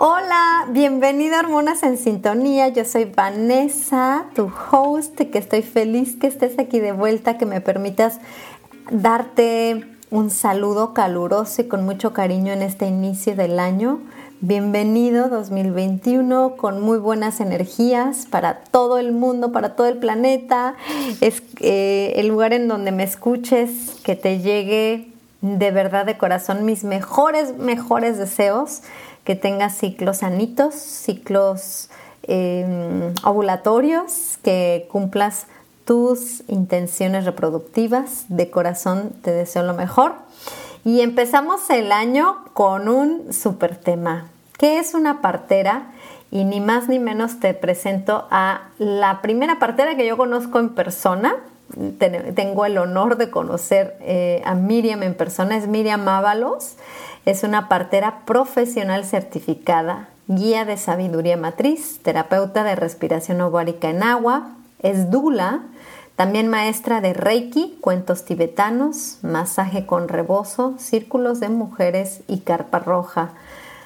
Hola, bienvenida a Hormonas en Sintonía. Yo soy Vanessa, tu host, que estoy feliz que estés aquí de vuelta, que me permitas darte un saludo caluroso y con mucho cariño en este inicio del año. Bienvenido 2021 con muy buenas energías para todo el mundo, para todo el planeta. Es eh, el lugar en donde me escuches, que te llegue de verdad de corazón mis mejores, mejores deseos que tengas ciclos sanitos, ciclos em, ovulatorios, que cumplas tus intenciones reproductivas. De corazón te deseo lo mejor. Y empezamos el año con un super tema. ¿Qué es una partera? Y ni más ni menos te presento a la primera partera que yo conozco en persona. Tengo el honor de conocer eh, a Miriam en persona, es Miriam Ábalos. Es una partera profesional certificada, guía de sabiduría matriz, terapeuta de respiración ovárica en agua, es dula, también maestra de Reiki, cuentos tibetanos, masaje con rebozo, círculos de mujeres y carpa roja.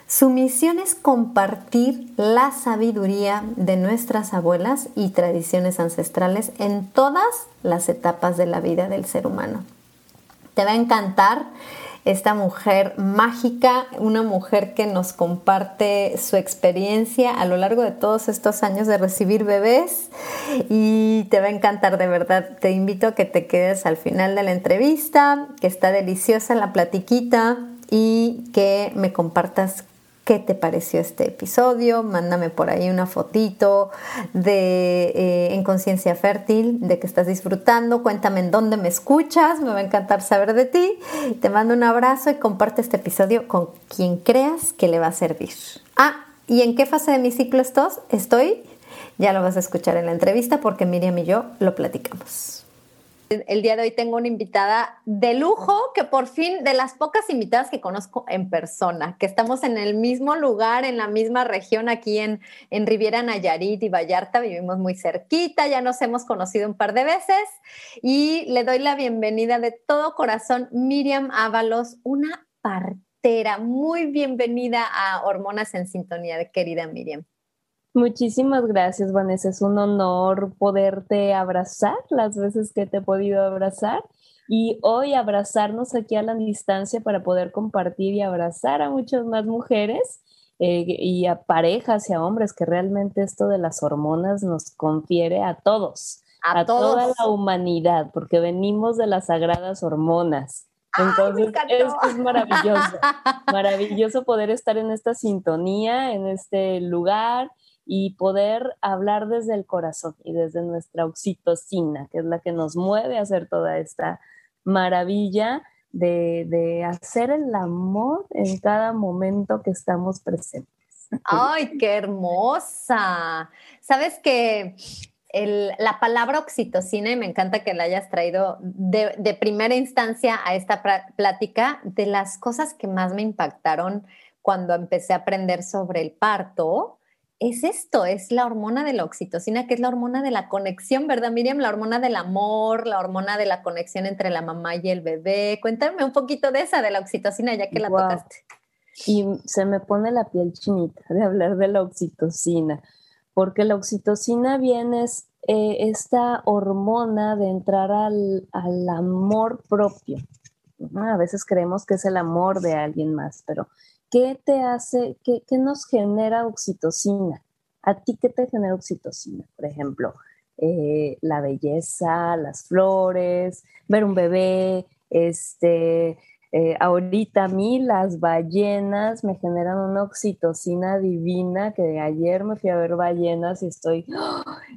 Su misión es compartir la sabiduría de nuestras abuelas y tradiciones ancestrales en todas las etapas de la vida del ser humano. Te va a encantar esta mujer mágica, una mujer que nos comparte su experiencia a lo largo de todos estos años de recibir bebés y te va a encantar de verdad. Te invito a que te quedes al final de la entrevista, que está deliciosa la platiquita y que me compartas qué te pareció este episodio. Mándame por ahí una fotito de eh, en conciencia fértil, de que estás disfrutando. Cuéntame en dónde me escuchas. Me va a encantar saber de ti. Te mando un abrazo y comparte este episodio con quien creas que le va a servir. Ah, ¿y en qué fase de mi ciclo estás? Estoy. Ya lo vas a escuchar en la entrevista porque Miriam y yo lo platicamos. El día de hoy tengo una invitada de lujo que por fin, de las pocas invitadas que conozco en persona, que estamos en el mismo lugar, en la misma región, aquí en, en Riviera Nayarit y Vallarta, vivimos muy cerquita, ya nos hemos conocido un par de veces y le doy la bienvenida de todo corazón, Miriam Ábalos, una partera. Muy bienvenida a Hormonas en Sintonía, querida Miriam. Muchísimas gracias, Vanessa. Es un honor poderte abrazar las veces que te he podido abrazar y hoy abrazarnos aquí a la distancia para poder compartir y abrazar a muchas más mujeres eh, y a parejas y a hombres que realmente esto de las hormonas nos confiere a todos, a, toda la humanidad, porque venimos de las sagradas hormonas. Entonces, esto es maravilloso, maravilloso poder estar en esta sintonía, en este lugar y poder hablar desde el corazón y desde nuestra oxitocina, que es la que nos mueve a hacer toda esta maravilla de, hacer el amor en cada momento que estamos presentes. ¡Ay, qué hermosa! Sabes que la palabra oxitocina, y me encanta que la hayas traído de, de primera instancia a esta plática, de las cosas que más me impactaron cuando empecé a aprender sobre el parto, es esto, es la hormona de la oxitocina, que es la hormona de la conexión, ¿verdad, Miriam? La hormona del amor, la hormona de la conexión entre la mamá y el bebé. Cuéntame un poquito de esa, de la oxitocina, ya que la tocaste. Y se me pone la piel chinita de hablar de la oxitocina, porque la oxitocina viene es eh, esta hormona de entrar al, al amor propio. A veces creemos que es el amor de alguien más, pero ¿qué te hace, qué, nos genera oxitocina? ¿A ti qué te genera oxitocina? Por ejemplo, eh, la belleza, las flores, ver un bebé, este, eh, ahorita a mí las ballenas me generan una oxitocina divina que ayer me fui a ver ballenas y estoy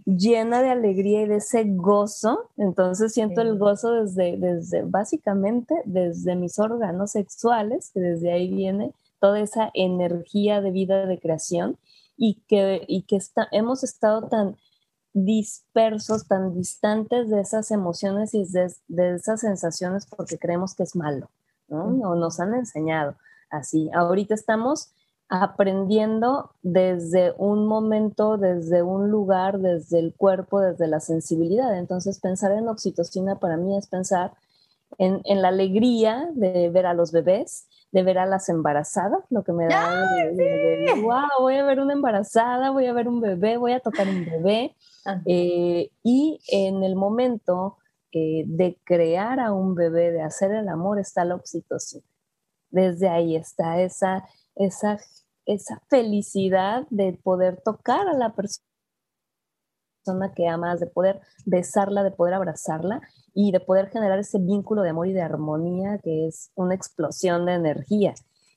llena de alegría y de ese gozo. Entonces siento el gozo desde, desde, básicamente desde mis órganos sexuales, que desde ahí viene toda esa energía de vida, de creación y que, y que está, hemos estado tan dispersos, tan distantes de esas emociones y de, de esas sensaciones porque creemos que es malo. ¿no? nos han enseñado así. Ahorita estamos aprendiendo desde un momento, desde un lugar, desde el cuerpo, desde la sensibilidad. Entonces, pensar en oxitocina para mí es pensar en, la alegría de ver a los bebés, de ver a las embarazadas, lo que me da de, wow, voy a ver una embarazada, voy a ver un bebé, voy a tocar un bebé. Eh, y en el momento eh, de crear a un bebé, de hacer el amor, está la oxitocina. Desde ahí está esa, esa, esa felicidad de poder tocar a la persona que amas, de poder besarla, de poder abrazarla y de poder generar ese vínculo de amor y de armonía que es una explosión de energía.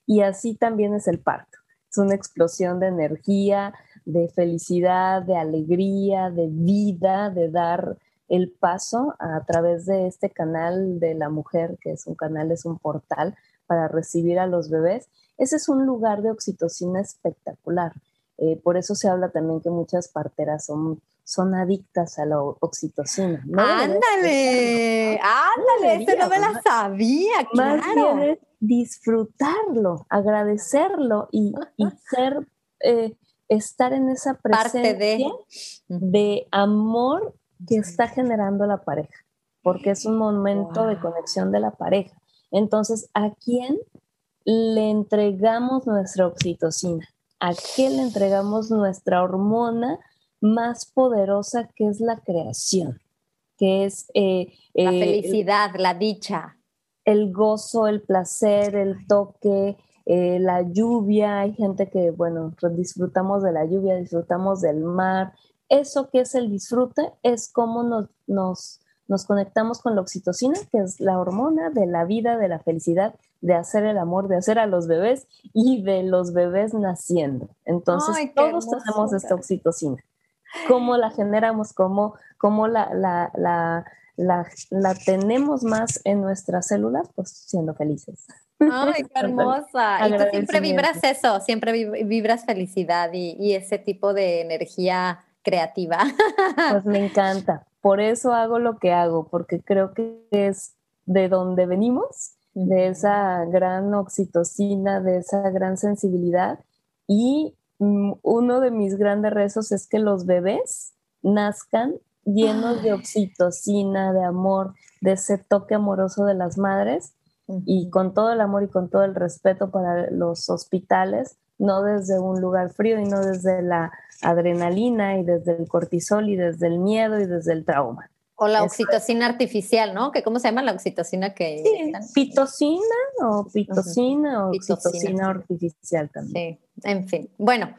Y así también es el parto. Es una explosión de energía, de felicidad, de alegría, de vida, de dar el paso a través de este canal de la mujer, que es un canal, es un portal para recibir a los bebés. Ese es un lugar de oxitocina espectacular. Eh, por eso se habla también que muchas parteras son, son adictas a la oxitocina. ándale, ándale, eso no me la sabía, claro. Más bien es disfrutarlo, agradecerlo y, ser, eh, estar en esa presencia de... de amor que está generando la pareja, porque es un momento de conexión de la pareja. Entonces, ¿a quién le entregamos nuestra oxitocina? ¿A quién le entregamos nuestra hormona más poderosa que es la creación? Que es... Eh, la eh, felicidad, la dicha. El gozo, el placer, el toque, eh, la lluvia. Hay gente que, bueno, disfrutamos de la lluvia, disfrutamos del mar, eso que es el disfrute es cómo nos, nos, nos conectamos con la oxitocina, que es la hormona de la vida, de la felicidad, de hacer el amor, de hacer a los bebés y de los bebés naciendo. Entonces, todos tenemos esta oxitocina. ¿Cómo la generamos? ¿Cómo, cómo la, la, la, la, tenemos más en nuestras células? Pues siendo felices. ¡Ay, qué hermosa! Y tú siempre vibras eso, siempre vibras felicidad y, y ese tipo de energía creativa. Pues me encanta. Por eso hago lo que hago, porque creo que es de donde venimos, de esa gran oxitocina, de esa gran sensibilidad. Y uno de mis grandes rezos es que los bebés nazcan llenos de oxitocina, de amor, de ese toque amoroso de las madres y con todo el amor y con todo el respeto para los hospitales, no desde un lugar frío y no desde la adrenalina y desde el cortisol y desde el miedo y desde el trauma. O la oxitocina artificial, ¿no? ¿Que ¿Cómo se llama la oxitocina que sí, pitocina o pitocina o oxitocina artificial también. Sí, en fin. Bueno,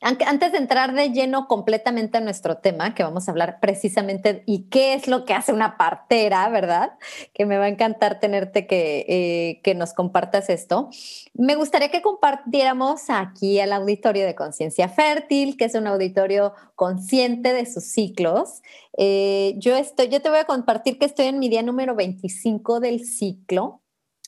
antes de entrar de lleno completamente a nuestro tema, que vamos a hablar precisamente y qué es lo que hace una partera, ¿verdad? Que me va a encantar tenerte que, eh, que nos compartas esto. Me gustaría que compartiéramos aquí al auditorio de Conciencia Fértil, que es un auditorio consciente de sus ciclos. Eh, yo, estoy, yo te voy a compartir que estoy en mi día número 25 del ciclo.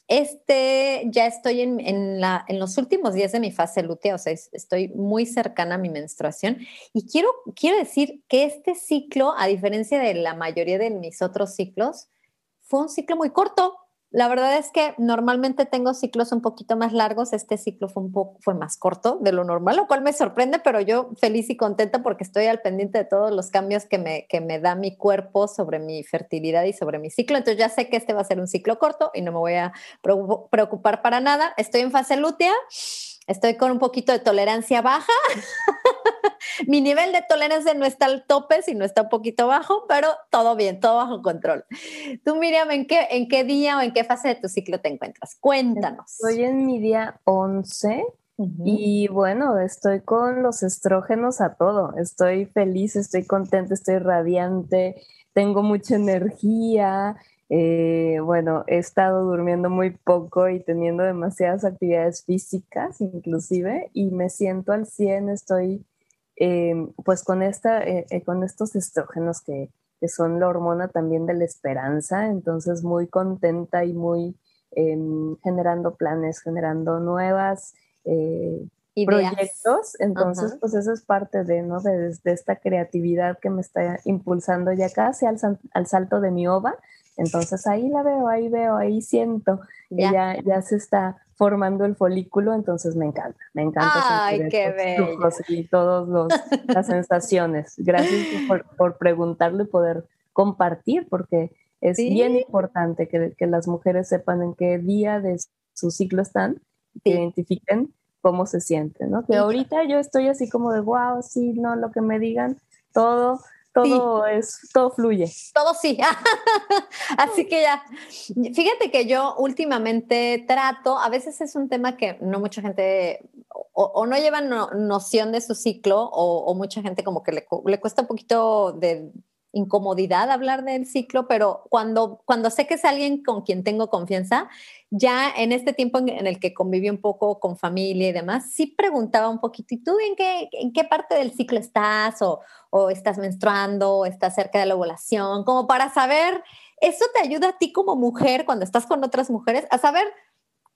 Este, ya estoy en, en, la, en, los últimos días de mi fase lútea, o sea, estoy muy cercana a mi menstruación. Y quiero, quiero decir que este ciclo, a diferencia de la mayoría de mis otros ciclos, fue un ciclo muy corto. La verdad es que normalmente tengo ciclos un poquito más largos. Este ciclo fue un poco fue más corto de lo normal, lo cual me sorprende, pero yo feliz y contenta porque estoy al pendiente de todos los cambios que me, que me da mi cuerpo sobre mi fertilidad y sobre mi ciclo. Entonces ya sé que este va a ser un ciclo corto y no me voy a preocupar para nada. Estoy en fase lútea estoy con un poquito de tolerancia baja. Mi nivel de tolerancia no está al tope, sino está un poquito bajo, pero todo bien, todo bajo control. Tú, Miriam, ¿en qué, ¿en qué día o en qué fase de tu ciclo te encuentras? Cuéntanos. Estoy en mi día 11 Y bueno, estoy con los estrógenos a todo. Estoy feliz, estoy contenta, estoy radiante, tengo mucha energía. Eh, bueno, he estado durmiendo muy poco y teniendo demasiadas actividades físicas inclusive y me siento al 100, estoy eh, pues con, esta, eh, con estos estrógenos que, que, son la hormona también de la esperanza, entonces muy contenta y muy em, generando planes, generando nuevas proyectos, entonces pues eso es parte de, ¿no? De, esta creatividad que me está impulsando ya casi al, al salto de mi ova, entonces ahí la veo, ahí veo, ahí siento ya. ya, se está formando el folículo, entonces me encanta, me encanta Ay, qué y todas las sensaciones. Gracias por, por preguntarlo y poder compartir, porque es bien importante que, que, las mujeres sepan en qué día de su ciclo están, que identifiquen cómo se sienten, ¿no? Que ahorita yo estoy así como de, wow, sí, no, lo que me digan, todo, todo es, todo fluye. Todo sí. Así que ya, fíjate que yo últimamente trato, a veces es un tema que no mucha gente o, no lleva noción de su ciclo o, o, mucha gente como que le, le cuesta un poquito de incomodidad hablar del ciclo, pero cuando, cuando sé que es alguien con quien tengo confianza, ya en este tiempo en, el que conviví un poco con familia y demás, sí preguntaba un poquito, ¿y tú en qué, en qué parte del ciclo estás? O, o estás menstruando, o estás cerca de la ovulación, como para saber, eso te ayuda a ti como mujer, cuando estás con otras mujeres, a saber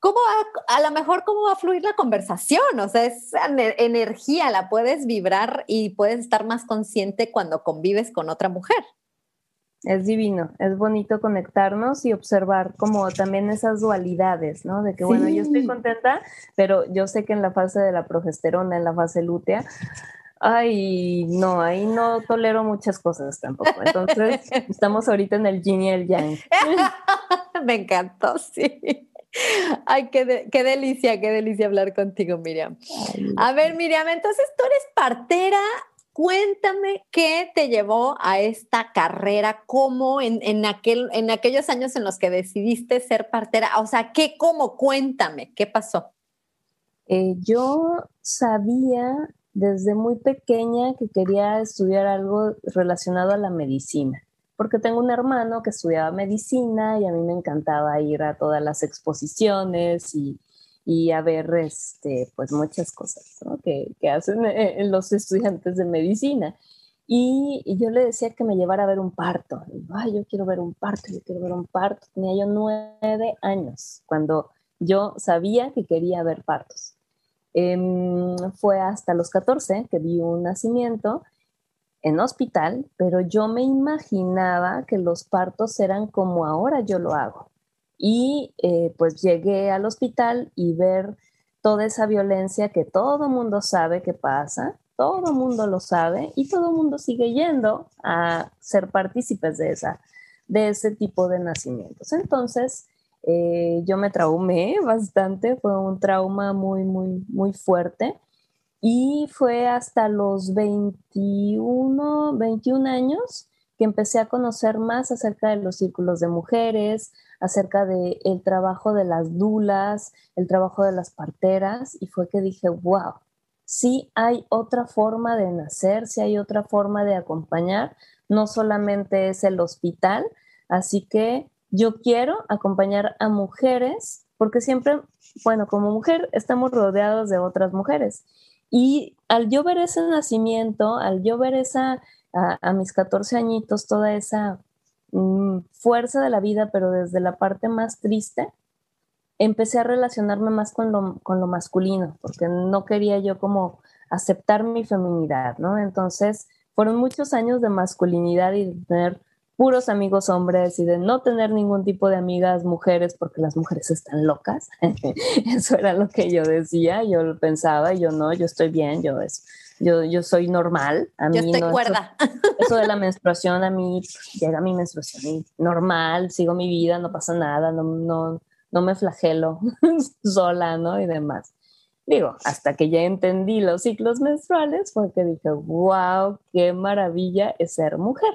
¿cómo va, a lo mejor cómo va a fluir la conversación? O sea, esa energía la puedes vibrar y puedes estar más consciente cuando convives con otra mujer. Es divino, es bonito conectarnos y observar como también esas dualidades, ¿no? De que, bueno, yo estoy contenta, pero yo sé que en la fase de la progesterona, en la fase lútea, ay, no, ahí no tolero muchas cosas tampoco. Entonces, estamos ahorita en el yin y el yang. Me encantó, sí. Ay, qué, delicia, qué delicia hablar contigo, Miriam. A ver, Miriam, entonces tú eres partera. Cuéntame qué te llevó a esta carrera, cómo en, aquel, en aquellos años en los que decidiste ser partera, o sea, ¿qué, cómo? Cuéntame, ¿qué pasó? Eh, yo sabía desde muy pequeña que quería estudiar algo relacionado a la medicina porque tengo un hermano que estudiaba medicina y a mí me encantaba ir a todas las exposiciones y, y a ver este, pues muchas cosas que, que, hacen eh, los estudiantes de medicina. Y, yo le decía que me llevara a ver un parto. Ay, yo quiero ver un parto, yo quiero ver un parto. Tenía yo nueve años cuando yo sabía que quería ver partos. Em, fue hasta los 14 que vi un nacimiento en hospital, pero yo me imaginaba que los partos eran como ahora yo lo hago. Y eh, pues llegué al hospital y ver toda esa violencia que todo mundo sabe que pasa, todo mundo lo sabe y todo mundo sigue yendo a ser partícipes de, esa, de ese tipo de nacimientos. Entonces, eh, yo me traumé bastante, fue un trauma muy, muy, muy fuerte. Y fue hasta los 21, 21 años que empecé a conocer más acerca de los círculos de mujeres, acerca del el trabajo de las dulas, el trabajo de las parteras, y fue que dije, wow, sí hay otra forma de nacer, sí hay otra forma de acompañar, no solamente es el hospital, así que yo quiero acompañar a mujeres, porque siempre, bueno, como mujer estamos rodeados de otras mujeres y al yo ver ese nacimiento, al yo ver esa, a, mis 14 añitos, toda esa mm, fuerza de la vida, pero desde la parte más triste, empecé a relacionarme más con lo, con lo masculino, porque no quería yo como aceptar mi feminidad, ¿no? Entonces, fueron muchos años de masculinidad y de tener puros amigos hombres y de no tener ningún tipo de amigas mujeres porque las mujeres están locas. Eso era lo que yo decía, yo lo pensaba y yo no, yo estoy bien, yo es, yo, yo soy normal. A mí yo cuerda. Eso, de la menstruación, a mí llega mi menstruación y normal, sigo mi vida, no pasa nada, no, no, no me flagelo sola, ¿no? Y demás. Digo, hasta que ya entendí los ciclos menstruales fue que dije, wow, qué maravilla es ser mujer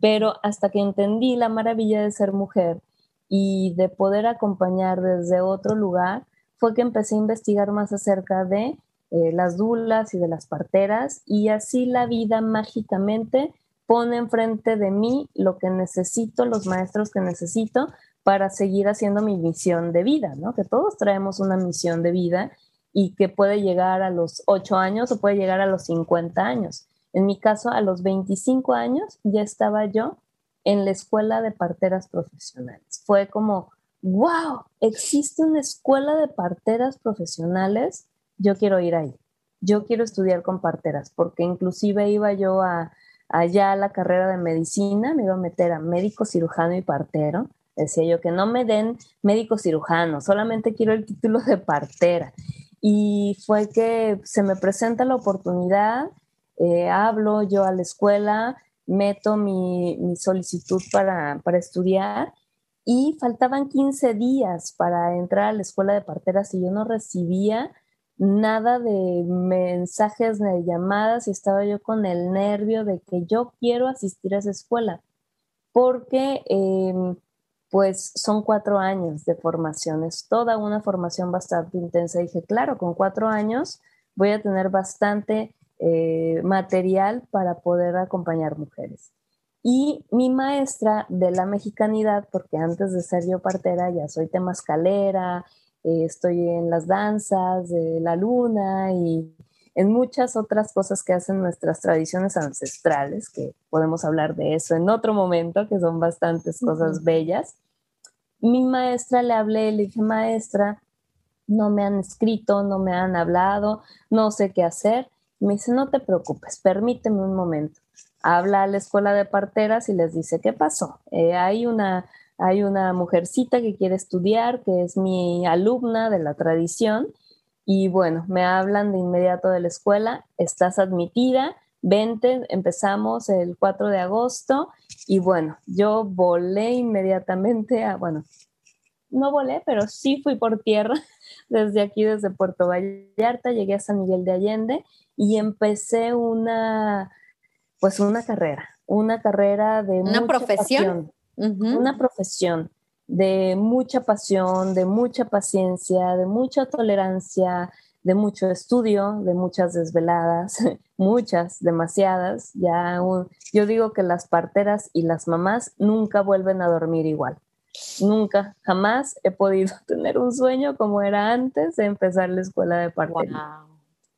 pero hasta que entendí la maravilla de ser mujer y de poder acompañar desde otro lugar, fue que empecé a investigar más acerca de eh, las dulas y de las parteras y así la vida mágicamente pone enfrente de mí lo que necesito, los maestros que necesito para seguir haciendo mi misión de vida, ¿no? Que todos traemos una misión de vida y que puede llegar a los 8 años o puede llegar a los 50 años. En mi caso, a los 25 años ya estaba yo en la escuela de parteras profesionales. Fue como, wow, existe una escuela de parteras profesionales, yo quiero ir ahí. Yo quiero estudiar con parteras, porque inclusive iba yo a, allá a la carrera de medicina, me iba a meter a médico, cirujano y partero. Decía yo que no me den médico cirujano, solamente quiero el título de partera. Y fue que se me presenta la oportunidad, eh, hablo yo a la escuela, meto mi, solicitud para, para, estudiar y faltaban 15 días para entrar a la escuela de parteras y yo no recibía nada de mensajes de llamadas y estaba yo con el nervio de que yo quiero asistir a esa escuela porque em, pues son cuatro años de formación, es toda una formación bastante intensa. Y dije, claro, con cuatro años voy a tener bastante eh, material para poder acompañar mujeres. Y mi maestra de la mexicanidad, porque antes de ser yo partera ya soy temascalera, eh, estoy en las danzas de la luna y en muchas otras cosas que hacen nuestras tradiciones ancestrales, que podemos hablar de eso en otro momento, que son bastantes cosas bellas. Mi maestra le hablé, le dije, maestra, no me han escrito, no me han hablado, no sé qué hacer. Me dice, no te preocupes, permíteme un momento. Habla a la escuela de parteras y les dice, ¿qué pasó? Eh, hay, una, hay una mujercita que quiere estudiar, que es mi alumna de la tradición, y bueno, me hablan de inmediato de la escuela, estás admitida, vente, empezamos el 4 de agosto, y bueno, yo volé inmediatamente a, bueno, no volé, pero sí fui por tierra desde aquí, desde Puerto Vallarta, llegué a San Miguel de Allende y empecé una, pues una carrera, una carrera de una profesión, una profesión de mucha pasión, de mucha paciencia, de mucha tolerancia, de mucho estudio, de muchas desveladas, muchas, demasiadas. Ya yo digo que las parteras y las mamás nunca vuelven a dormir igual. Nunca, jamás he podido tener un sueño como era antes de empezar la escuela de partería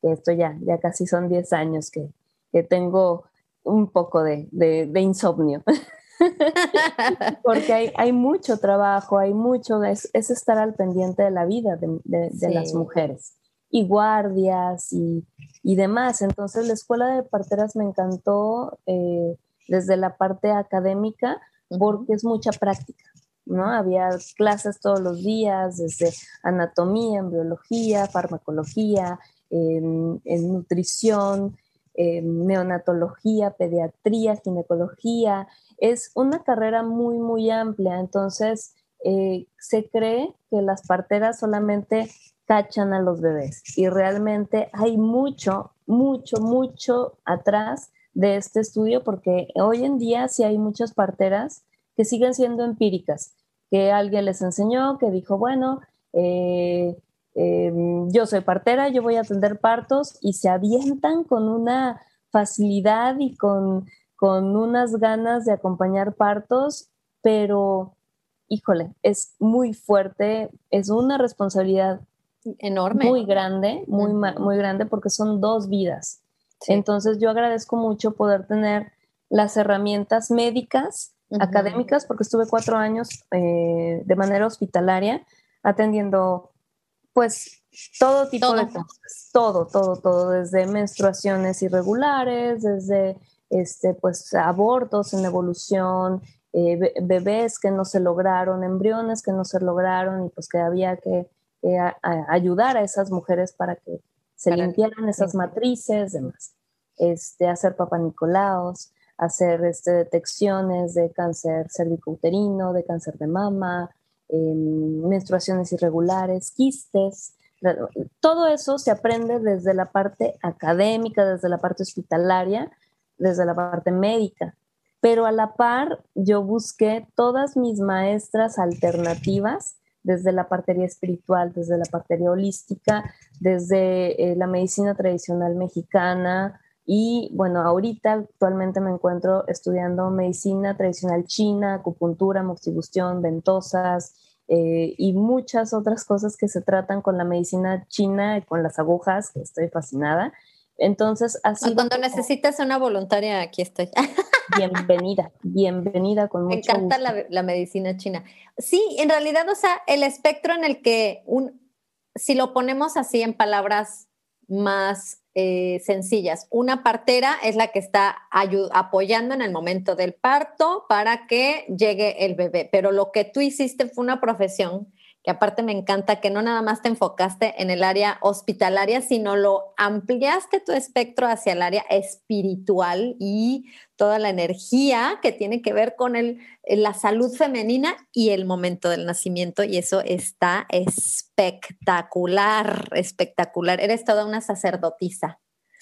esto ya, ya casi son 10 años que, tengo un poco de, insomnio. Porque hay, mucho trabajo, hay mucho, es, estar al pendiente de la vida de, las mujeres y guardias y, demás. Entonces la escuela de parteras me encantó eh, desde la parte académica porque es mucha práctica. ¿no? Había clases todos los días, desde anatomía, embriología, farmacología, en, nutrición, neonatología, pediatría, ginecología. Es una carrera muy, muy amplia. Entonces, eh, se cree que las parteras solamente cachan a los bebés y realmente hay mucho, mucho, mucho atrás de este estudio porque hoy en día sí hay muchas parteras que siguen siendo empíricas, que alguien les enseñó, que dijo, bueno, eh, Em, yo soy partera, yo voy a atender partos y se avientan con una facilidad y con, con unas ganas de acompañar partos, pero híjole, es muy fuerte, es una responsabilidad enorme, muy grande, muy, muy grande porque son dos vidas. Entonces yo agradezco mucho poder tener las herramientas médicas, académicas, porque estuve cuatro años eh, de manera hospitalaria atendiendo pues todo tipo de cosas, todo, todo, todo, desde menstruaciones irregulares, desde este, pues abortos en evolución, eh, bebés que no se lograron, embriones que no se lograron y pues que había que ayudar a esas mujeres para que se limpiaran esas matrices, demás. Este, hacer papanicolaos, hacer este, detecciones de cáncer cervicouterino, de cáncer de mama, menstruaciones irregulares, quistes. Todo eso se aprende desde la parte académica, desde la parte hospitalaria, desde la parte médica. Pero a la par yo busqué todas mis maestras alternativas desde la partería espiritual, desde la partería holística, desde eh, la medicina tradicional mexicana, y bueno, ahorita actualmente me encuentro estudiando medicina tradicional china, acupuntura, moxibustión, ventosas eh, y muchas otras cosas que se tratan con la medicina china y con las agujas, que estoy fascinada. Entonces, así. Cuando necesitas una voluntaria, aquí estoy. Bienvenida, bienvenida con mucho Me encanta La, la, medicina china. Sí, en realidad, o sea, el espectro en el que un, si lo ponemos así en palabras más eh, sencillas. Una partera es la que está apoyando en el momento del parto para que llegue el bebé, pero lo que tú hiciste fue una profesión que aparte me encanta que no nada más te enfocaste en el área hospitalaria, sino lo ampliaste tu espectro hacia el área espiritual y toda la energía que tiene que ver con el, la salud femenina y el momento del nacimiento. Y eso está espectacular, espectacular. Eres toda una sacerdotisa.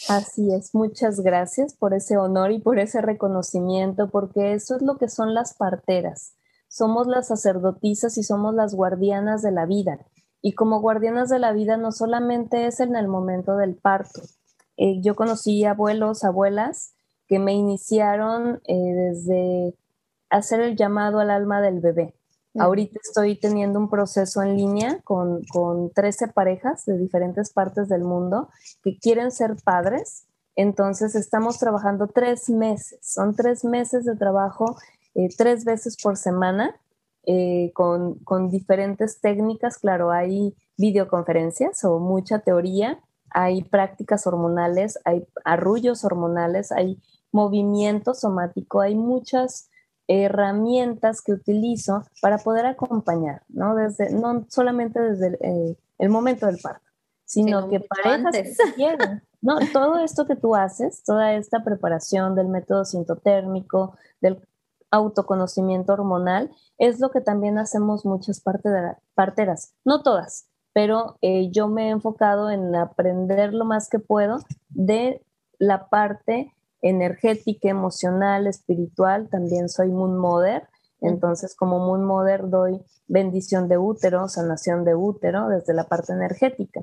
Así es, muchas gracias por ese honor y por ese reconocimiento, porque eso es lo que son las parteras somos las sacerdotisas y somos las guardianas de la vida. Y como guardianas de la vida no solamente es en el momento del parto. Eh, yo conocí abuelos, abuelas que me iniciaron eh, desde hacer el llamado al alma del bebé. Ahorita estoy teniendo un proceso en línea con, con 13 parejas de diferentes partes del mundo que quieren ser padres. Entonces estamos trabajando tres meses. Son tres meses de trabajo eh, tres veces por semana eh, con, diferentes técnicas. Claro, hay videoconferencias o mucha teoría, hay prácticas hormonales, hay arrullos hormonales, hay movimiento somático, hay muchas herramientas que utilizo para poder acompañar, ¿no? Desde, no solamente desde el, eh, momento del parto, sino que parejas que. No, todo esto que tú haces, toda esta preparación del método sintotérmico, del autoconocimiento hormonal, es lo que también hacemos muchas parteras, no todas, pero eh, yo me he enfocado en aprender lo más que puedo de la parte energética, emocional, espiritual, también soy Moon Mother, entonces como Moon Mother doy bendición de útero, sanación de útero desde la parte energética.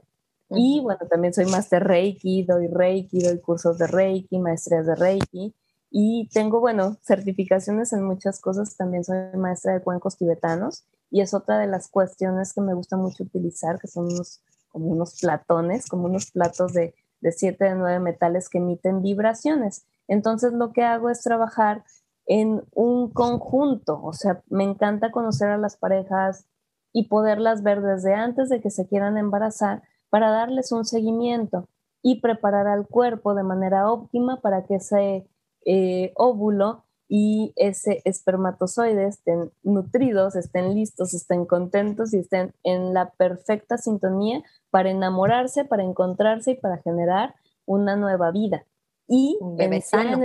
Y bueno, también soy Master Reiki, doy Reiki, doy cursos de Reiki, maestrías de Reiki, y tengo, bueno, certificaciones en muchas cosas. También soy maestra de cuencos tibetanos y es otra de las cuestiones que me gusta mucho utilizar, que son unos, como unos platones, como unos platos de, de siete de nueve metales que emiten vibraciones. Entonces lo que hago es trabajar en un conjunto, o sea, me encanta conocer a las parejas y poderlas ver desde antes de que se quieran embarazar para darles un seguimiento y preparar al cuerpo de manera óptima para que se eh, óvulo y ese espermatozoide estén nutridos, estén listos, estén contentos y estén en la perfecta sintonía para enamorarse, para encontrarse y para generar una nueva vida. Y un bebé sano.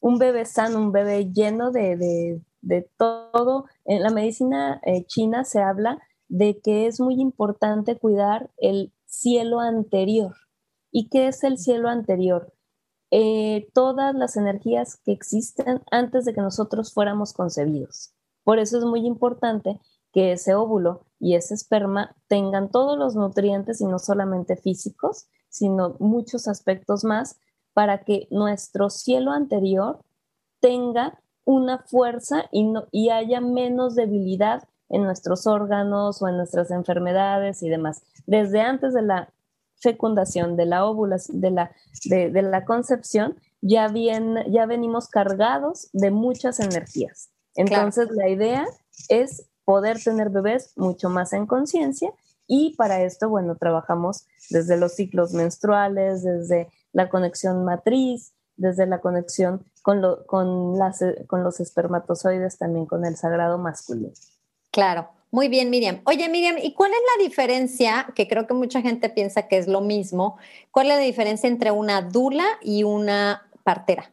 un bebé sano, un bebé lleno de, todo. En la medicina eh, china se habla de que es muy importante cuidar el cielo anterior. ¿Y qué es el cielo anterior? Eh, todas las energías que existen antes de que nosotros fuéramos concebidos. Por eso es muy importante que ese óvulo y ese esperma tengan todos los nutrientes y no solamente físicos, sino muchos aspectos más para que nuestro cielo anterior tenga una fuerza y, no, y haya menos debilidad en nuestros órganos o en nuestras enfermedades y demás. Desde antes de la fecundación, de la ovulación, de la, de, la concepción, ya, bien, ya venimos cargados de muchas energías. Entonces, la idea es poder tener bebés mucho más en conciencia y para esto, bueno, trabajamos desde los ciclos menstruales, desde la conexión matriz, desde la conexión con, con, las, con los espermatozoides, también con el sagrado masculino. Claro. Muy bien, Miriam. Oye, Miriam, ¿y cuál es la diferencia? Que creo que mucha gente piensa que es lo mismo. ¿Cuál es la diferencia entre una dula y una partera?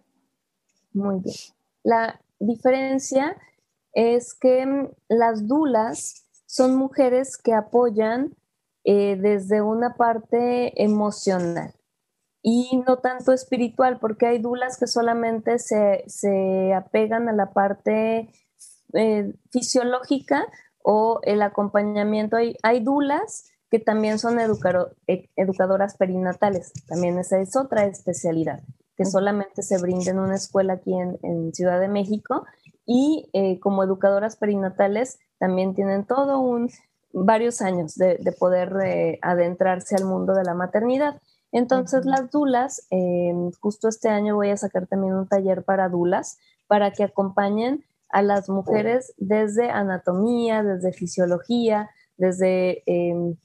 Muy bien. La diferencia es que mm, las dulas son mujeres que apoyan eh, desde una parte emocional y no tanto espiritual, porque hay dulas que solamente se, apegan a la parte eh, fisiológica o el acompañamiento. Hay, hay dulas que también son e, educadoras perinatales. También esa es otra especialidad, que solamente se brinda en una escuela aquí en, Ciudad de México. Y eh, como educadoras perinatales también tienen todo un varios años de, poder eh, adentrarse al mundo de la maternidad. Entonces, las dulas, em, justo este año voy a sacar también un taller para dulas, para que acompañen a las mujeres desde anatomía, desde fisiología, desde em,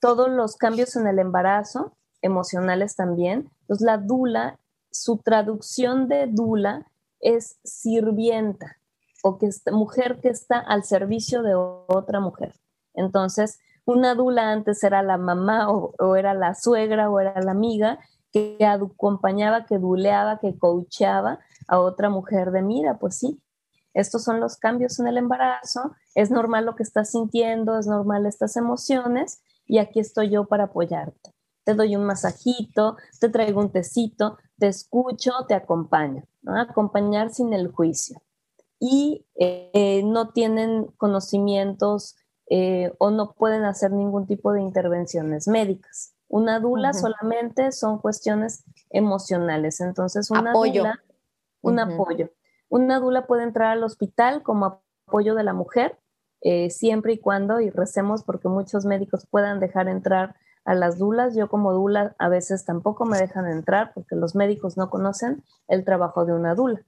todos los cambios en el embarazo, emocionales también. Entonces, la dula, su traducción de dula es sirvienta o que es mujer que está al servicio de otra mujer. Entonces, una dula antes era la mamá o, o, era la suegra o era la amiga que acompañaba, que duleaba, que coachaba a otra mujer de mira, pues sí, estos son los cambios en el embarazo, es normal lo que estás sintiendo, es normal estas emociones y aquí estoy yo para apoyarte. Te doy un masajito, te traigo un tecito, te escucho, te acompaño. Acompañar sin el juicio. Y eh, no tienen conocimientos eh, o no pueden hacer ningún tipo de intervenciones médicas. Una dula solamente son cuestiones emocionales. Entonces, una apoyo. un apoyo. Una dula puede entrar al hospital como apoyo de la mujer, eh, siempre y cuando, y recemos porque muchos médicos puedan dejar entrar a las dulas. Yo como dula a veces tampoco me dejan entrar porque los médicos no conocen el trabajo de una dula.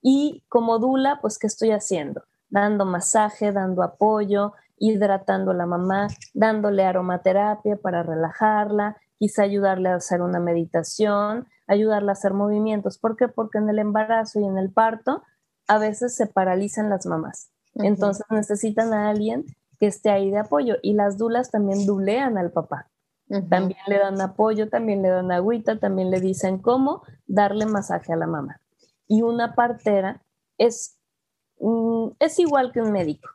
Y como dula, pues, ¿qué estoy haciendo? Dando masaje, dando apoyo, hidratando a la mamá, dándole aromaterapia para relajarla, quizá ayudarle a hacer una meditación, ayudarle a hacer movimientos. ¿Por qué? Porque en el embarazo y en el parto a veces se paralizan las mamás. Entonces necesitan a alguien que esté ahí de apoyo y las dulas también dulean al papá. También le dan apoyo, también le dan agüita, también le dicen cómo darle masaje a la mamá. Y una partera es, mm, es igual que un médico,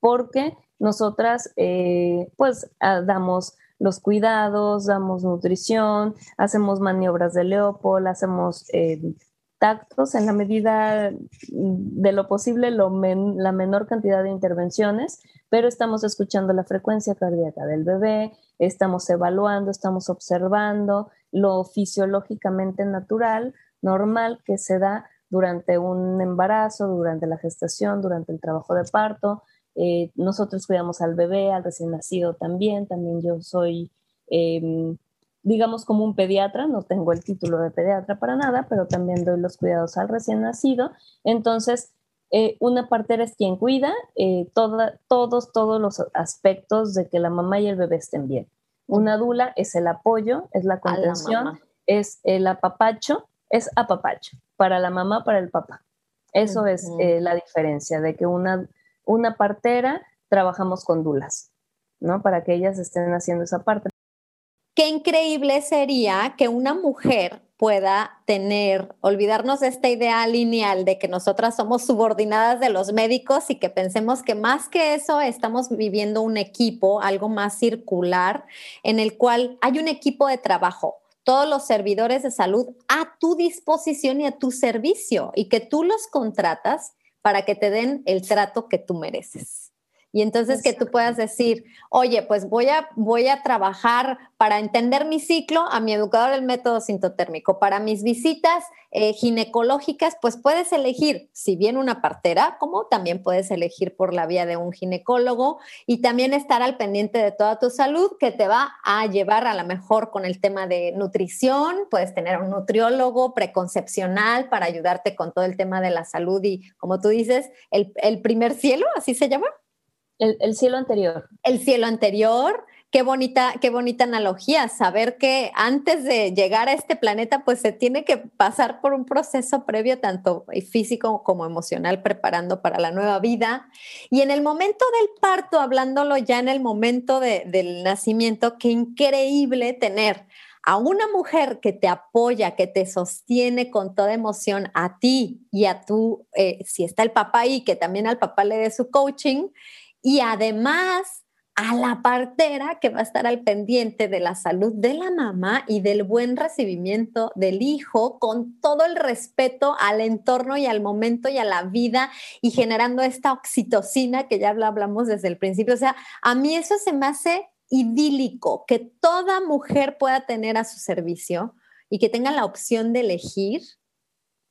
porque nosotras eh, pues ah, damos los cuidados, damos nutrición, hacemos maniobras de Leopold, hacemos eh, tactos en la medida de lo posible, la menor cantidad de intervenciones, pero estamos escuchando la frecuencia cardíaca del bebé, estamos evaluando, estamos observando lo fisiológicamente natural, normal que se da durante un embarazo, durante la gestación, durante el trabajo de parto, eh, nosotros cuidamos al bebé, al recién nacido también. También yo soy, em, digamos, como un pediatra. No tengo el título de pediatra para nada, pero también doy los cuidados al recién nacido. Entonces, eh, una partera es quien cuida eh, todos, todos los aspectos de que la mamá y el bebé estén bien. Una dula es el apoyo, es la contención, es el apapacho, es apapacho para la mamá, para el papá. Eso es la diferencia de que una una partera, trabajamos con dulas, ¿no? Para que ellas estén haciendo esa parte. Qué increíble sería que una mujer pueda tener, olvidarnos de esta idea lineal de que nosotras somos subordinadas de los médicos y que pensemos que más que eso estamos viviendo un equipo, algo más circular, en el cual hay un equipo de trabajo, todos los servidores de salud a tu disposición y a tu servicio y que tú los contratas para que te den el trato que tú mereces. Y entonces que tú puedas decir, oye, pues voy a, voy a trabajar para entender mi ciclo a mi educador del método sintotérmico. Para mis visitas eh, ginecológicas, pues puedes elegir, si bien una partera, como también puedes elegir por la vía de un ginecólogo y también estar al pendiente de toda tu salud que te va a llevar a lo mejor con el tema de nutrición. Puedes tener un nutriólogo preconcepcional para ayudarte con todo el tema de la salud y, como tú dices, el, el primer cielo, así se llama. El, cielo anterior. El cielo anterior. Qué bonita, qué bonita analogía, saber que antes de llegar a este planeta, pues se tiene que pasar por un proceso previo, tanto físico como emocional, preparando para la nueva vida. Y en el momento del parto, hablándolo ya en el momento del nacimiento, qué increíble tener a una mujer que te apoya, que te sostiene con toda emoción a ti y a tú, eh, si está el papá ahí, que también al papá le dé su coaching, y además a la partera que va a estar al pendiente de la salud de la mamá y del buen recibimiento del hijo con todo el respeto al entorno y al momento y a la vida y generando esta oxitocina que ya hablamos desde el principio. O sea, a mí eso se me hace idílico, que toda mujer pueda tener a su servicio y que tenga la opción de elegir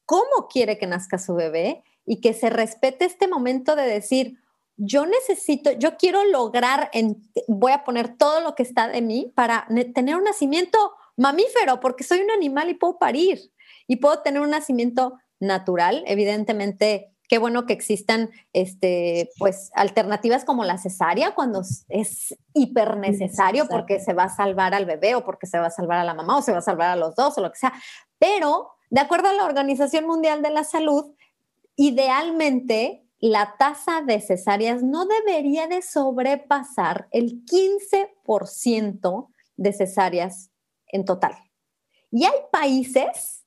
cómo quiere que nazca su bebé y que se respete este momento de decir, yo necesito, yo quiero lograr, voy a poner todo lo que está de mí para tener un nacimiento mamífero, porque soy un animal y puedo parir y puedo tener un nacimiento natural. Evidentemente, qué bueno que existan este, pues, alternativas como la cesárea cuando es hiper necesario porque se va a salvar al bebé o porque se va a salvar a la mamá o se va a salvar a los dos o lo que sea. Pero, de acuerdo a la Organización Mundial de la Salud, idealmente la tasa de cesáreas no debería de sobrepasar el 15% de cesáreas en total. Y hay países,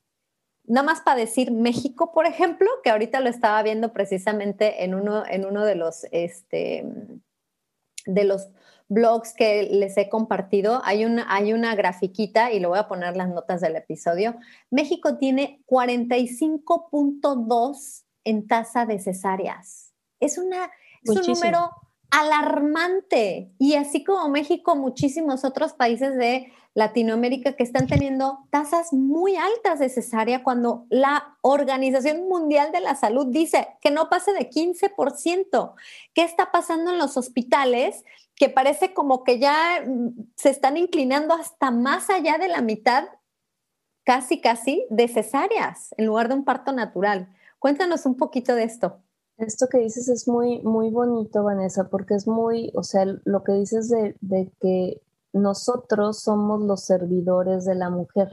nada más para decir México, por ejemplo, que ahorita lo estaba viendo precisamente en uno, de los, este, de los blogs que les he compartido, hay una, hay una grafiquita y lo voy a poner las notas del episodio. México tiene 45.2 en tasa de cesáreas. Es, una, un número alarmante. Y así como México, muchísimos otros países de Latinoamérica que están teniendo tasas muy altas de cesárea cuando la Organización Mundial de la Salud dice que no pase de 15%. ¿Qué está pasando en los hospitales? Que parece como que ya mm, se están inclinando hasta más allá de la mitad, casi, casi, de cesáreas en lugar de un parto natural. Cuéntanos un poquito de esto. Esto que dices es muy, muy bonito, Vanessa, porque es muy, o sea, lo que dices de, que nosotros somos los servidores de la mujer.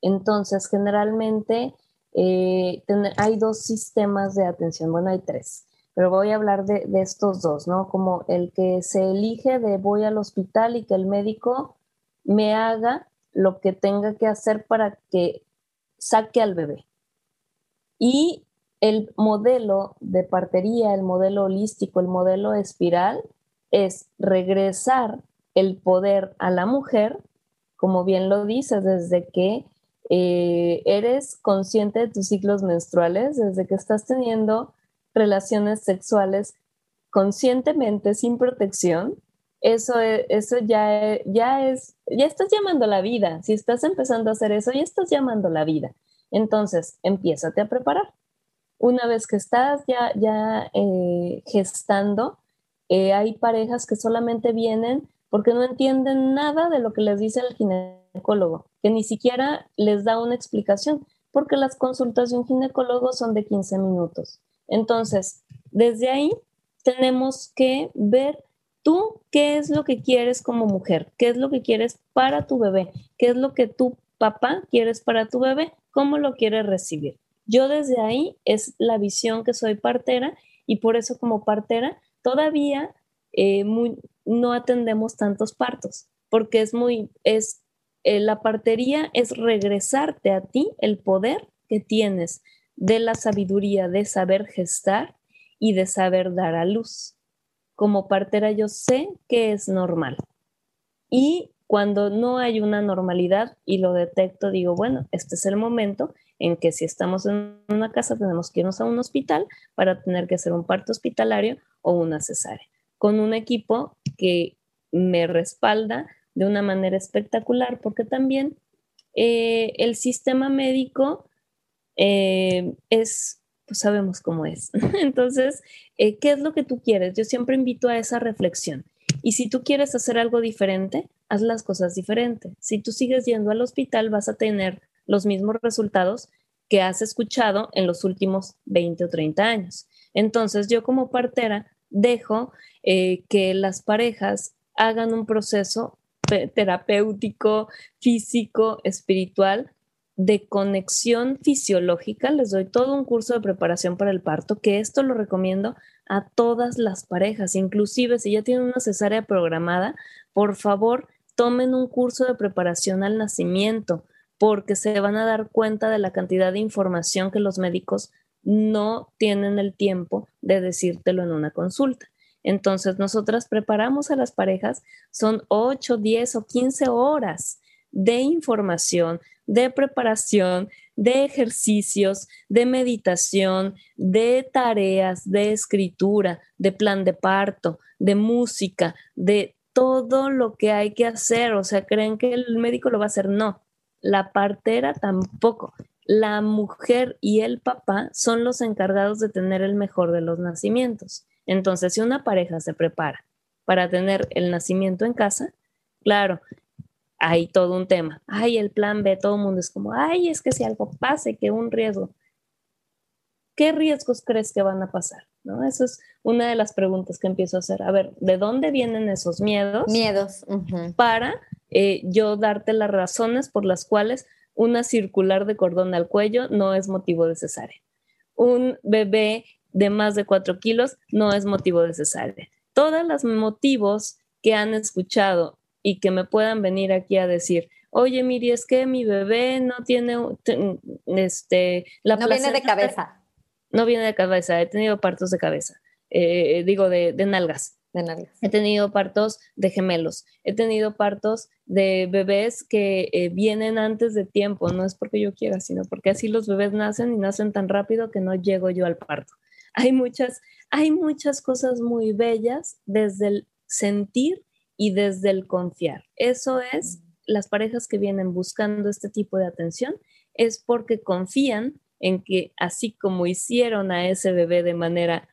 Entonces, generalmente eh, hay dos sistemas de atención, bueno, hay tres, pero voy a hablar de, de, estos dos, ¿no? Como el que se elige de voy al hospital y que el médico me haga lo que tenga que hacer para que saque al bebé. Y el modelo de partería, el modelo holístico, el modelo espiral, es regresar el poder a la mujer, como bien lo dices, desde que eh, eres consciente de tus ciclos menstruales, desde que estás teniendo relaciones sexuales conscientemente, sin protección, eso, e, eso ya, ya es, ya estás llamando la vida. Si estás empezando a hacer eso, ya estás llamando la vida. Entonces, empiézate a preparar. Una vez que estás ya, ya eh, gestando, eh, hay parejas que solamente vienen porque no entienden nada de lo que les dice el ginecólogo, que ni siquiera les da una explicación, porque las consultas de un ginecólogo son de 15 minutos. Entonces, desde ahí tenemos que ver tú qué es lo que quieres como mujer, qué es lo que quieres para tu bebé, qué es lo que tú papá quieres para tu bebé, cómo lo quieres recibir. Yo desde ahí es la visión que soy partera y por eso como partera todavía eh, no atendemos tantos partos, porque es muy, es, eh, la partería es regresarte a ti el poder que tienes de la sabiduría de saber gestar y de saber dar a luz. Como partera yo sé que es normal. Y cuando no hay una normalidad y lo detecto, digo, bueno, este es el momento en que si estamos en una casa tenemos que irnos a un hospital para tener que hacer un parto hospitalario o una cesárea, con un equipo que me respalda de una manera espectacular, porque también eh, el sistema médico eh, es, pues sabemos cómo es. Entonces, eh, ¿qué es lo que tú quieres? Yo siempre invito a esa reflexión. Y si tú quieres hacer algo diferente, haz las cosas diferentes. Si tú sigues yendo al hospital, vas a tener los mismos resultados que has escuchado en los últimos 20 o 30 años. Entonces, yo como partera dejo eh, que las parejas hagan un proceso terapéutico, físico, espiritual, de conexión fisiológica. Les doy todo un curso de preparación para el parto, que esto lo recomiendo a todas las parejas, inclusive si ya tienen una cesárea programada, por favor, tomen un curso de preparación al nacimiento, porque se van a dar cuenta de la cantidad de información que los médicos no tienen el tiempo de decírtelo en una consulta. Entonces, nosotras preparamos a las parejas, son 8, 10 o 15 horas de información, de preparación, de ejercicios, de meditación, de tareas, de escritura, de plan de parto, de música, de todo lo que hay que hacer. O sea, creen que el médico lo va a hacer. No, la partera tampoco. La mujer y el papá son los encargados de tener el mejor de los nacimientos. Entonces, si una pareja se prepara para tener el nacimiento en casa, claro, hay todo un tema. Ay, el plan B, todo el mundo es como, ay, es que si algo pase, que un riesgo. ¿Qué riesgos crees que van a pasar? ¿No? Esa es una de las preguntas que empiezo a hacer. A ver, ¿de dónde vienen esos miedos? Miedos. Para eh, yo darte las razones por las cuales una circular de cordón al cuello no es motivo de cesárea. Un bebé de más de cuatro kilos no es motivo de cesárea. Todos los motivos que han escuchado y que me puedan venir aquí a decir, oye, Miri, es que mi bebé no tiene, este, la No viene de cabeza. No viene de cabeza, he tenido partos de cabeza, eh, digo, de, nalgas. De nalgas. He tenido partos de gemelos, he tenido partos de bebés que eh, vienen antes de tiempo, no es porque yo quiera, sino porque así los bebés nacen y nacen tan rápido que no llego yo al parto. Hay muchas, hay muchas cosas muy bellas desde el sentir y desde el confiar. Eso es, las parejas que vienen buscando este tipo de atención es porque confían en que así como hicieron a ese bebé de manera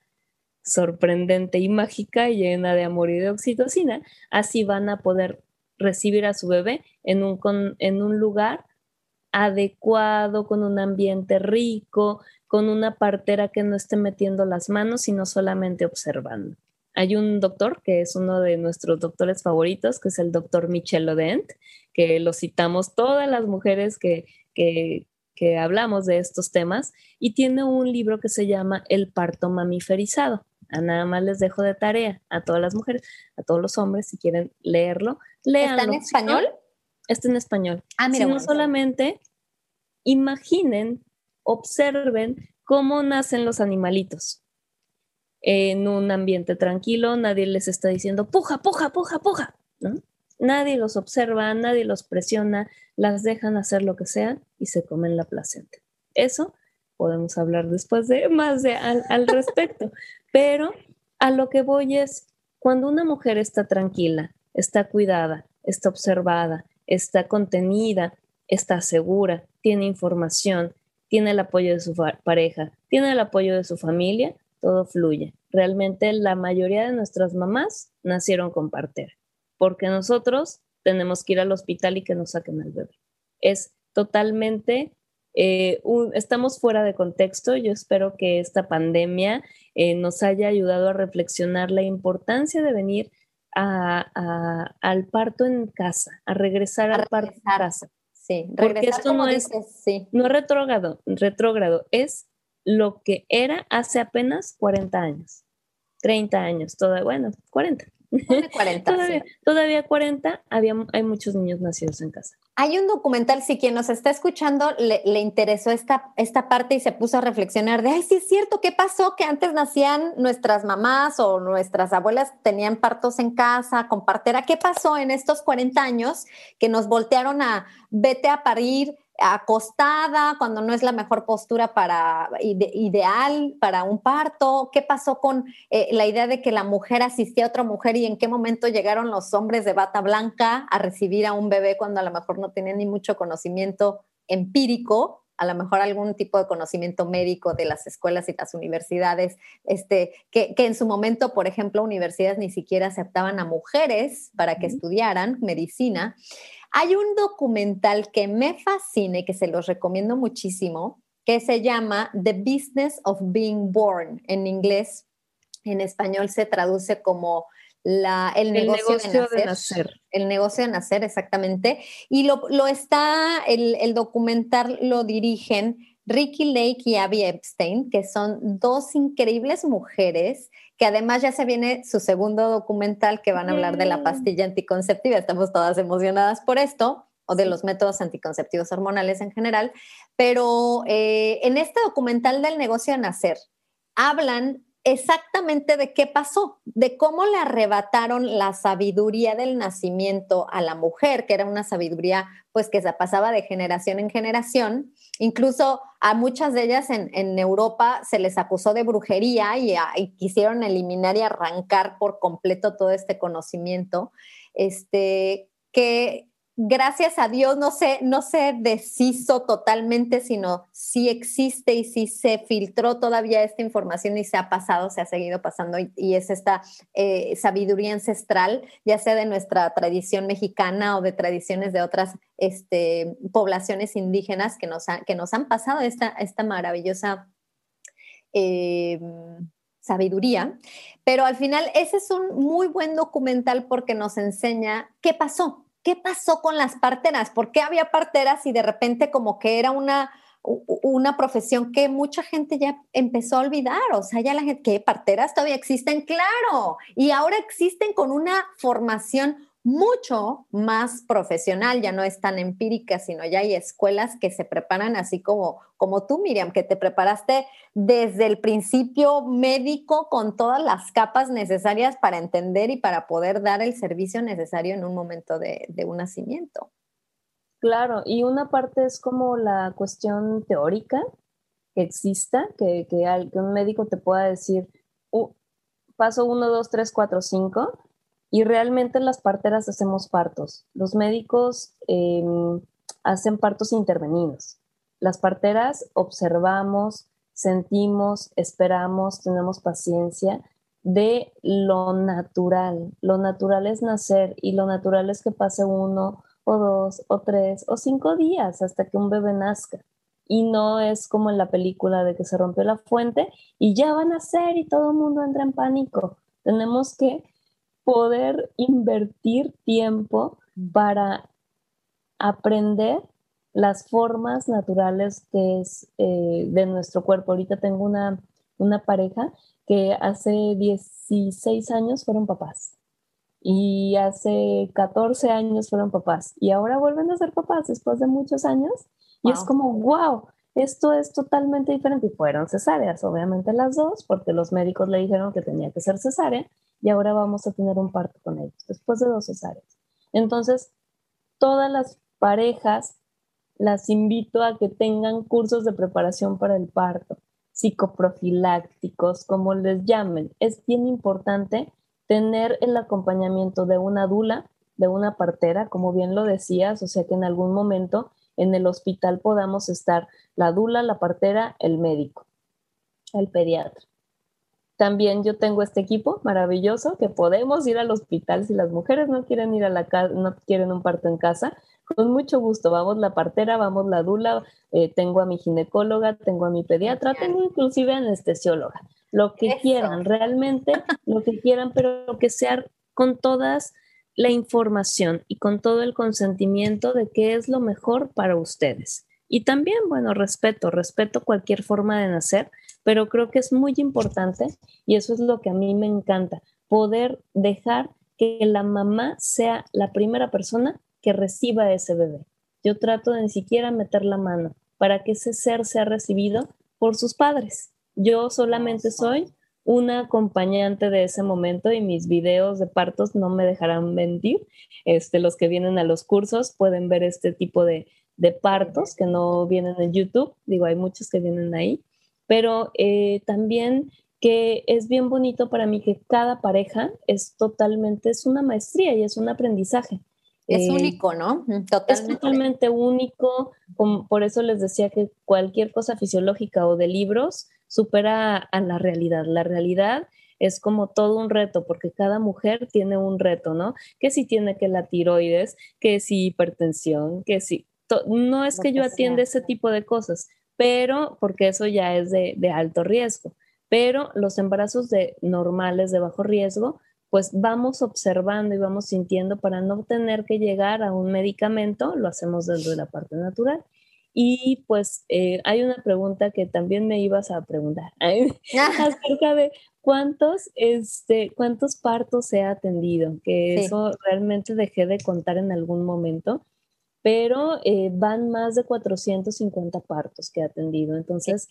sorprendente y mágica y llena de amor y de oxitocina, así van a poder recibir a su bebé en un, en un lugar adecuado, con un ambiente rico, con una partera que no esté metiendo las manos, sino solamente observando. Hay un doctor que es uno de nuestros doctores favoritos, que es el doctor Michel Odent, que lo citamos todas las mujeres que, que, hablamos de estos temas, y tiene un libro que se llama El parto mamiferizado. A nada más les dejo de tarea a todas las mujeres, a todos los hombres, si quieren leerlo, léanlo. ¿Está en español? está en español. Ah, mira, no solamente imaginen, observen cómo nacen los animalitos en un ambiente tranquilo, nadie les está diciendo, puja, puja, puja, puja, ¿no? Nadie los observa, nadie los presiona, las dejan hacer lo que sea y se comen la placenta. Eso podemos hablar después de más de al, al respecto, pero a lo que voy es, cuando una mujer está tranquila, está cuidada, está observada, está contenida, está segura, tiene información, tiene el apoyo de su pareja, tiene el apoyo de su familia, todo fluye. Realmente la mayoría de nuestras mamás nacieron con partera, porque nosotros tenemos que ir al hospital y que nos saquen al bebé. Es totalmente, eh, estamos fuera de contexto. Yo espero que esta pandemia eh, nos haya ayudado a reflexionar la importancia de venir al parto en casa, a regresar al parto en casa. Sí, regresar Porque esto no es, sí. no es retrógrado, retrógrado, es lo que era hace apenas 40 años, 30 años, todavía, bueno, 40. 40 todavía, todavía 40, había, hay muchos niños nacidos en casa. Hay un documental, si quien nos está escuchando le, le, interesó esta, esta parte y se puso a reflexionar de, ay, sí es cierto, ¿qué pasó? Que antes nacían nuestras mamás o nuestras abuelas tenían partos en casa con partera. ¿Qué pasó en estos 40 años que nos voltearon a vete a parir? Acostada, cuando no es la mejor postura para ideal para un parto? ¿Qué pasó con eh, la idea de que la mujer asistía a otra mujer y en qué momento llegaron los hombres de bata blanca a recibir a un bebé cuando a lo mejor no tenían ni mucho conocimiento empírico? A lo mejor algún tipo de conocimiento médico de las escuelas y las universidades, este, que, en su momento, por ejemplo, universidades ni siquiera aceptaban a mujeres para que estudiaran medicina. Hay un documental que me fascina y que se los recomiendo muchísimo, que se llama The Business of Being Born en inglés. En español se traduce como la, el, negocio, de, nacer, El negocio de nacer, exactamente. Y lo, lo está, el, el, documental lo dirigen Ricky Lake y Abby Epstein, que son dos increíbles mujeres que además ya se viene su segundo documental que van a hablar de la pastilla anticonceptiva. Estamos todas emocionadas por esto o de los métodos anticonceptivos hormonales en general, pero eh, en este documental del negocio de nacer hablan exactamente de qué pasó, de cómo le arrebataron la sabiduría del nacimiento a la mujer, que era una sabiduría pues que se pasaba de generación en generación. Incluso a muchas de ellas en, Europa se les acusó de brujería y, y, quisieron eliminar y arrancar por completo todo este conocimiento. Este, que gracias a Dios no se, no deshizo totalmente, sino sí existe y sí se filtró todavía esta información y se ha pasado, se ha seguido pasando y, es esta eh, sabiduría ancestral, ya sea de nuestra tradición mexicana o de tradiciones de otras este, poblaciones indígenas que nos, que nos han pasado esta, esta maravillosa... Eh, sabiduría, pero al final ese es un muy buen documental porque nos enseña qué pasó, ¿qué pasó con las parteras? ¿Por qué había parteras y de repente como que era una, una profesión que mucha gente ya empezó a olvidar? O sea, ya la gente, ¿qué parteras todavía existen? Claro, y ahora existen con una formación mucho más profesional, ya no es tan empírica, sino ya hay escuelas que se preparan así como, como tú, Miriam, que te preparaste desde el principio médico con todas las capas necesarias para entender y para poder dar el servicio necesario en un momento de, un nacimiento. Claro, y una parte es como la cuestión teórica que exista, que, que, un médico te pueda decir, uh, paso 1, 2, 3, 4, 5, y realmente las parteras hacemos partos. Los médicos em, hacen partos intervenidos. Las parteras observamos, sentimos, esperamos, tenemos paciencia de lo natural. Lo natural es nacer y lo natural es que pase uno o dos o tres o cinco días hasta que un bebé nazca. Y no es como en la película de que se rompió la fuente y ya va a nacer y todo el mundo entra en pánico. Tenemos que poder invertir tiempo para aprender las formas naturales que es eh, de nuestro cuerpo. Ahorita tengo una, una pareja que hace 16 años fueron papás y hace 14 años fueron papás y ahora vuelven a ser papás después de muchos años y es como, wow, esto es totalmente diferente. Y fueron cesáreas, obviamente las dos, porque los médicos le dijeron que tenía que ser cesárea y ahora vamos a tener un parto con ellos, después de dos cesáreas. Entonces, todas las parejas las invito a que tengan cursos de preparación para el parto, psicoprofilácticos, como les llamen. Es bien importante tener el acompañamiento de una dula, de una partera, como bien lo decías, o sea que en algún momento en el hospital podamos estar la dula, la partera, el médico, el pediatra. También yo tengo este equipo maravilloso que podemos ir al hospital si las mujeres no quieren ir a la casa, no quieren un parto en casa. Con mucho gusto, vamos la partera, vamos la dula, eh, tengo a mi ginecóloga, tengo a mi pediatra, tengo inclusive anestesióloga. Lo que quieran, realmente lo que quieran, pero que sea con todas la información y con todo el consentimiento de qué es lo mejor para ustedes. Y también, bueno, respeto, respeto cualquier forma de nacer, pero creo que es muy importante y eso es lo que a mí me encanta, poder dejar que la mamá sea la primera persona que reciba ese bebé. Yo trato de ni siquiera meter la mano para que ese ser sea recibido por sus padres. Yo solamente soy una acompañante de ese momento y mis videos de partos no me dejarán mentir. Este, los que vienen a los cursos pueden ver este tipo de, de partos que no vienen en YouTube. Digo, hay muchos que vienen ahí pero eh, también que es bien bonito para mí que cada pareja es totalmente, es una maestría y es un aprendizaje. Es eh, único, ¿no? Totalmente. Es totalmente único, por eso les decía que cualquier cosa fisiológica o de libros supera a la realidad. La realidad es como todo un reto, porque cada mujer tiene un reto, ¿no? Que si tiene que la tiroides, que si hipertensión, que si... No es que yo atienda ese tipo de cosas, pero porque eso ya es de, alto riesgo. Pero los embarazos de normales de bajo riesgo, pues vamos observando y vamos sintiendo para no tener que llegar a un medicamento, lo hacemos desde la parte natural. Y pues eh, hay una pregunta que también me ibas a preguntar acerca de cuántos, este, cuántos partos se ha atendido, que eso realmente dejé de contar en algún momento pero eh, van más de 450 partos que ha atendido. Entonces,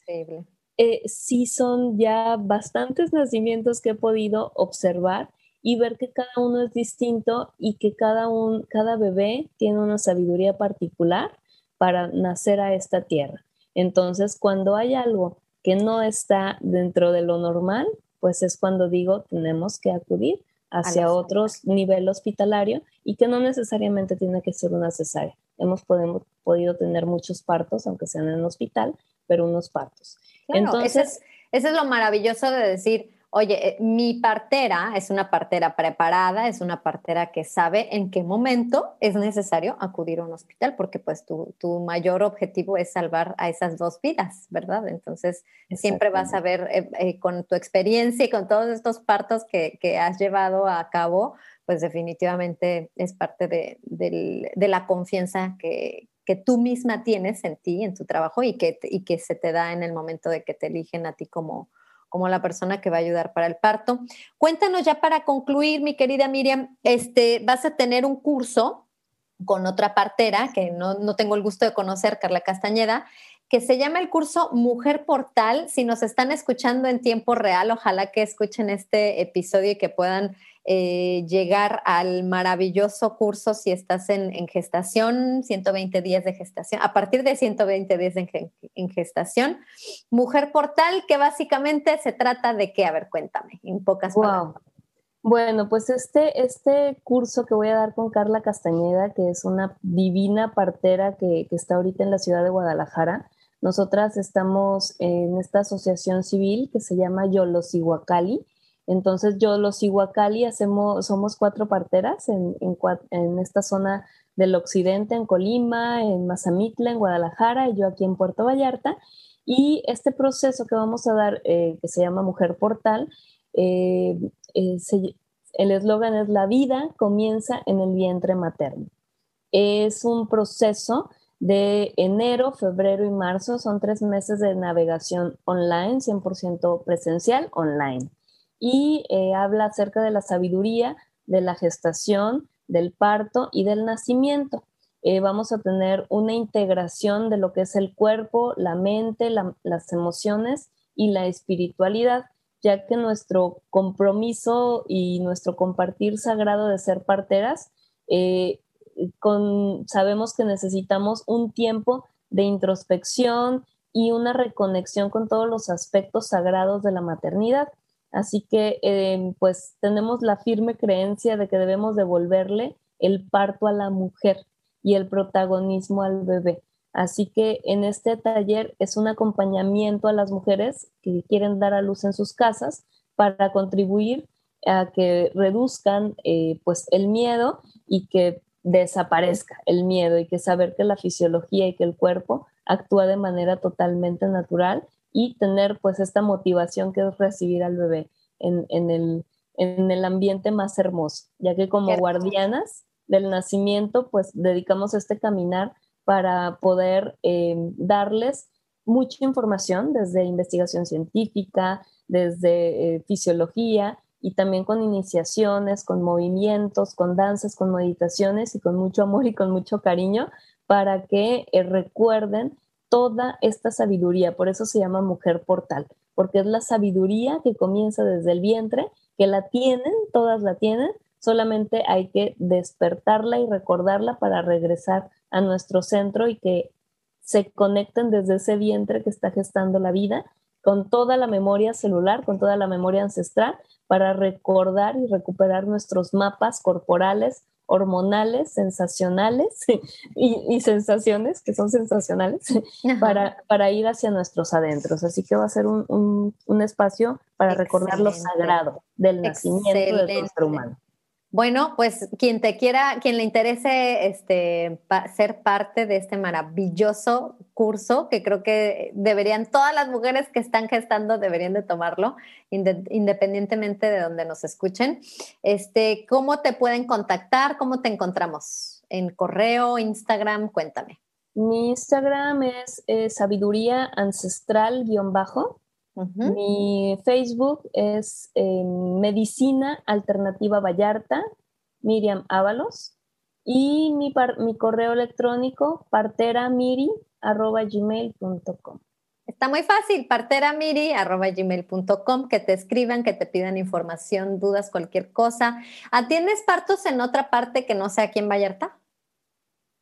eh, sí son ya bastantes nacimientos que he podido observar y ver que cada uno es distinto y que cada, un, cada bebé tiene una sabiduría particular para nacer a esta tierra. Entonces, cuando hay algo que no está dentro de lo normal, pues es cuando digo tenemos que acudir hacia otros nivel hospitalario y que no necesariamente tiene que ser una cesárea. Hemos podido tener muchos partos, aunque sean en el hospital, pero unos partos. Entonces, eso es lo maravilloso de decir, oye, eh, mi partera es una partera preparada, es una partera que sabe en qué momento es necesario acudir a un hospital, porque pues tu, mayor objetivo es salvar a esas dos vidas, ¿verdad? Entonces, siempre vas a ver eh, eh, con tu experiencia y con todos estos partos que, has llevado a cabo, pues definitivamente es parte de, la confianza que, tú misma tienes en ti, en tu trabajo y que, y que se te da en el momento de que te eligen a ti como, como la persona que va a ayudar para el parto. Cuéntanos ya para concluir, mi querida Miriam, este, vas a tener un curso con otra partera que no, no tengo el gusto de conocer, Carla Castañeda, que se llama el curso Mujer Portal. Si nos están escuchando en tiempo real, ojalá que escuchen este episodio y que puedan eh, llegar al maravilloso curso si estás en, gestación, 120 días de gestación, a partir de 120 días en, gestación. Mujer Portal, que básicamente se trata de qué, a ver, cuéntame, en pocas palabras. Bueno, pues este, este curso que voy a dar con Carla Castañeda, que es una divina partera que, que está ahorita en la ciudad de Guadalajara, nosotras estamos en esta asociación civil que se llama Yolosihuacali, entonces yo los Iguacali hacemos, somos cuatro parteras en, esta zona del occidente, en Colima, en Mazamitla, en Guadalajara y yo aquí en Puerto Vallarta. Y este proceso que vamos a dar, eh, que se llama Mujer Portal, eh, eh, el eslogan es La vida comienza en el vientre materno. Es un proceso de enero, febrero y marzo, son tres meses de navegación online, 100% presencial online y eh, habla acerca de la sabiduría de la gestación, del parto y del nacimiento. Eh, vamos a tener una integración de lo que es el cuerpo, la mente, las emociones y la espiritualidad, ya que nuestro compromiso y nuestro compartir sagrado de ser parteras, eh, sabemos que necesitamos un tiempo de introspección y una reconexión con todos los aspectos sagrados de la maternidad Así que em, pues tenemos la firme creencia de que debemos devolverle el parto a la mujer y el protagonismo al bebé. Así que en este taller es un acompañamiento a las mujeres que quieren dar a luz en sus casas para contribuir a que reduzcan eh, pues el miedo y que desaparezca el miedo y que saber que la fisiología y que el cuerpo actúa de manera totalmente natural y tener pues esta motivación que es recibir al bebé en, el, en el ambiente más hermoso, ya que como guardianas del nacimiento pues dedicamos este caminar para poder eh, darles mucha información desde investigación científica, desde eh, fisiología y también con iniciaciones, con movimientos, con danzas, con meditaciones y con mucho amor y con mucho cariño para que eh, recuerden toda esta sabiduría, por eso se llama mujer portal, porque es la sabiduría que comienza desde el vientre, que la tienen, todas la tienen, solamente hay que despertarla y recordarla para regresar a nuestro centro y que se conecten desde ese vientre que está gestando la vida con toda la memoria celular, con toda la memoria ancestral, para recordar y recuperar nuestros mapas corporales, hormonales, sensacionales y, sensaciones que son sensacionales para, para, ir hacia nuestros adentros. Así que va a ser un, espacio para recordar lo sagrado del nacimiento del nuestro humano. Bueno, pues quien te quiera, quien le interese este, ser parte de este maravilloso curso, que creo que deberían, todas las mujeres que están gestando deberían de tomarlo, independientemente de donde nos escuchen. Este, ¿Cómo te pueden contactar? ¿Cómo te encontramos? ¿En correo, Instagram? Cuéntame. Mi Instagram es eh, sabiduría ancestral-bajo mi Facebook es eh, Medicina Alternativa Vallarta, Miriam Ábalos. Y mi, mi correo electrónico, parteramiri.gmail.com. Está muy fácil, parteramiri.gmail.com, que te escriban, que te pidan información, dudas, cualquier cosa. ¿Atiendes partos en otra parte que no sea aquí en Vallarta?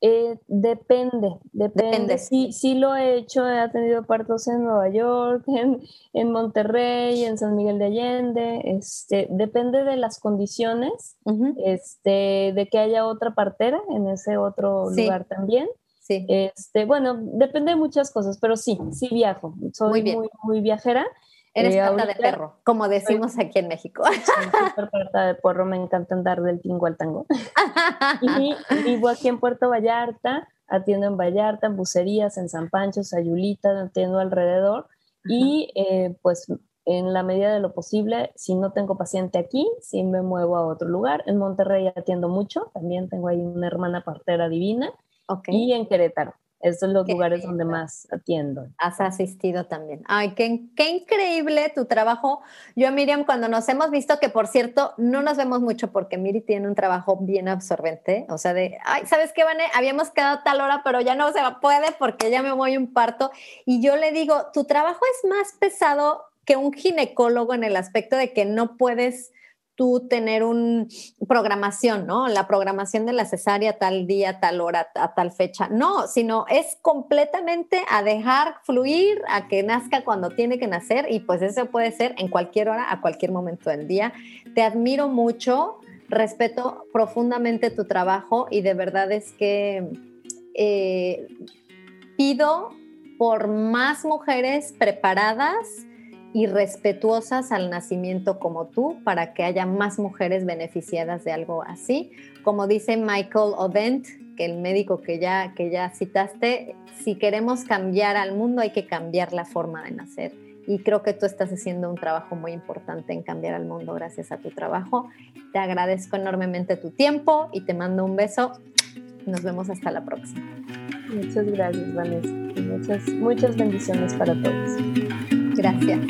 Eh, depende, depende. Sí, sí lo he hecho, he atendido partos en Nueva York, en, Monterrey, en San Miguel de Allende. Este, depende de las condiciones, este, de que haya otra partera en ese otro lugar también. Sí. Este, bueno, depende de muchas cosas, pero sí, sí viajo. Soy muy, muy, viajera. Eres eh, de perro, como decimos aquí en México. Súper pata de porro, me encanta andar del tingo al tango. y vivo aquí en Puerto Vallarta, atiendo en Vallarta, en Bucerías, en San Pancho, Sayulita, atiendo alrededor. Y eh, pues en la medida de lo posible, si no tengo paciente aquí, sí me muevo a otro lugar. En Monterrey atiendo mucho, también tengo ahí una hermana partera divina. Y en Querétaro. Estos son los lugares donde más atiendo. Has asistido también. Ay, qué, qué, increíble tu trabajo. Yo, Miriam, cuando nos hemos visto, que por cierto, no nos vemos mucho porque Miri tiene un trabajo bien absorbente. O sea, de, ay, ¿sabes qué, Vane? Habíamos quedado tal hora, pero ya no se puede porque ya me voy un parto. Y yo le digo, tu trabajo es más pesado que un ginecólogo en el aspecto de que no puedes tú tener una programación, ¿no? La programación de la cesárea tal día, tal hora, a tal fecha. No, sino es completamente a dejar fluir, a que nazca cuando tiene que nacer y pues eso puede ser en cualquier hora, a cualquier momento del día. Te admiro mucho, respeto profundamente tu trabajo y de verdad es que eh, pido por más mujeres preparadas y respetuosas al nacimiento como tú para que haya más mujeres beneficiadas de algo así. Como dice Michael Odent, que el médico que ya, que ya citaste, si queremos cambiar al mundo hay que cambiar la forma de nacer. Y creo que tú estás haciendo un trabajo muy importante en cambiar al mundo gracias a tu trabajo. Te agradezco enormemente tu tiempo y te mando un beso. Nos vemos hasta la próxima. Muchas gracias, Vanessa. Muchas, muchas bendiciones para todos. Gracias.